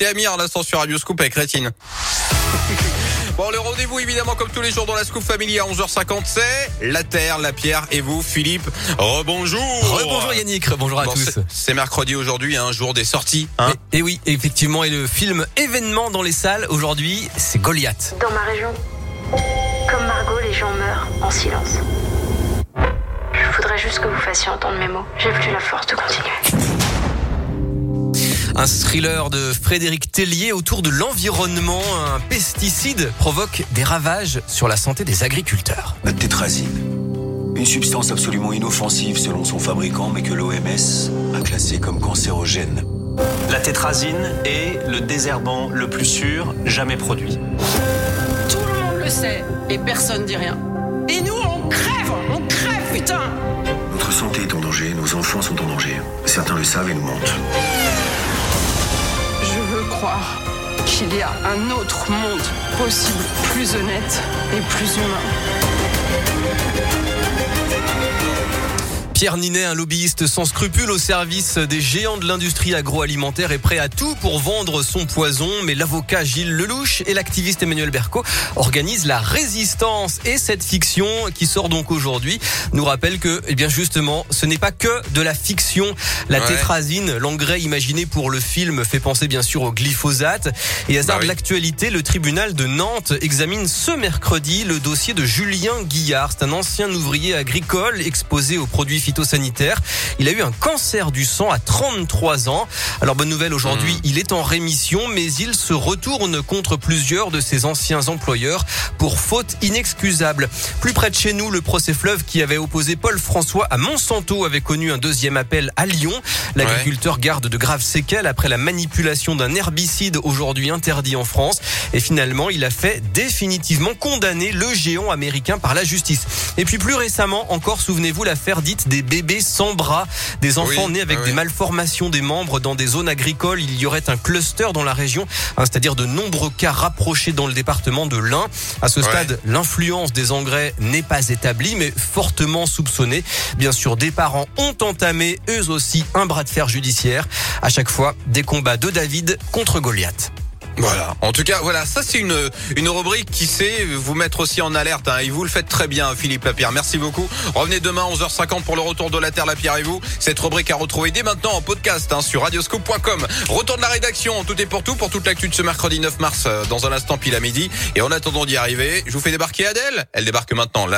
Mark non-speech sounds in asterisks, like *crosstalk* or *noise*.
Et Amir, l'instant sur Radio Scoop avec Rétine. *laughs* Bon, le rendez-vous, évidemment, comme tous les jours dans la Scoop Family à 11h50, c'est la Terre, la Pierre et vous, Philippe. Rebonjour. Rebonjour Yannick, bonjour à Bon, tous. c'est- mercredi aujourd'hui, un jour des sorties. Hein et, et oui, effectivement, et le film événement dans les salles aujourd'hui, c'est Goliath. Dans ma région, comme Margot, les gens meurent en silence. Je voudrais juste que vous fassiez entendre mes mots. J'ai plus la force de continuer. Un thriller de Frédéric Tellier autour de l'environnement. Un pesticide provoque des ravages sur la santé des agriculteurs. La tétrazine. Une substance absolument inoffensive selon son fabricant, mais que l'OMS a classée comme cancérogène. La tétrazine est le désherbant le plus sûr jamais produit. Tout le monde le sait et personne dit rien. Et nous, on crève, on crève, putain Notre santé est en danger, nos enfants sont en danger. Certains le savent et nous mentent. Qu'il y a un autre monde possible, plus honnête et plus humain. Pierre Ninet, un lobbyiste sans scrupules au service des géants de l'industrie agroalimentaire, est prêt à tout pour vendre son poison. Mais l'avocat Gilles Lelouch et l'activiste Emmanuel Berco organisent la résistance. Et cette fiction, qui sort donc aujourd'hui, nous rappelle que, eh bien justement, ce n'est pas que de la fiction. La Ouais. tétrazine, l'engrais imaginé pour le film, fait penser bien sûr au glyphosate. Et hasard Bah oui. de l'actualité, le tribunal de Nantes examine ce mercredi le dossier de Julien Guillard. C'est un ancien ouvrier agricole exposé aux produits phytosanitaires. Il a eu un cancer du sang à 33 ans. Alors bonne nouvelle aujourd'hui, Hmm. il est en rémission, mais il se retourne contre plusieurs de ses anciens employeurs pour faute inexcusable. Plus près de chez nous, le procès fleuve qui avait opposé Paul François à Monsanto avait connu un deuxième appel à Lyon. L'agriculteur garde de graves séquelles après la manipulation d'un herbicide aujourd'hui interdit en France. Et finalement, il a fait définitivement condamner le géant américain par la justice. Et puis plus récemment, encore souvenez-vous l'affaire dite des bébés sans bras, des enfants Oui, nés avec ah des malformations des membres dans des zones agricoles. Il y aurait un cluster dans la région, hein, c'est-à-dire de nombreux cas rapprochés dans le département de l'Ain. À ce Ouais. stade, l'influence des engrais n'est pas établie, mais fortement soupçonnée. Bien sûr, des parents ont entamé eux aussi un bras de fer judiciaire. À chaque fois, des combats de David contre Goliath. Voilà. En tout cas, voilà, ça c'est une une rubrique qui sait vous mettre aussi en alerte. Hein, et vous le faites très bien, Philippe Lapierre. Merci beaucoup. Revenez demain 11h50 pour le retour de la Terre, la Pierre et vous. Cette rubrique à retrouver dès maintenant en podcast hein, sur radioscope.com. Retour de la rédaction. Tout est pour tout pour toute l'actu de ce mercredi 9 mars euh, dans un instant pile à midi. Et en attendant d'y arriver, je vous fais débarquer Adèle. Elle débarque maintenant là.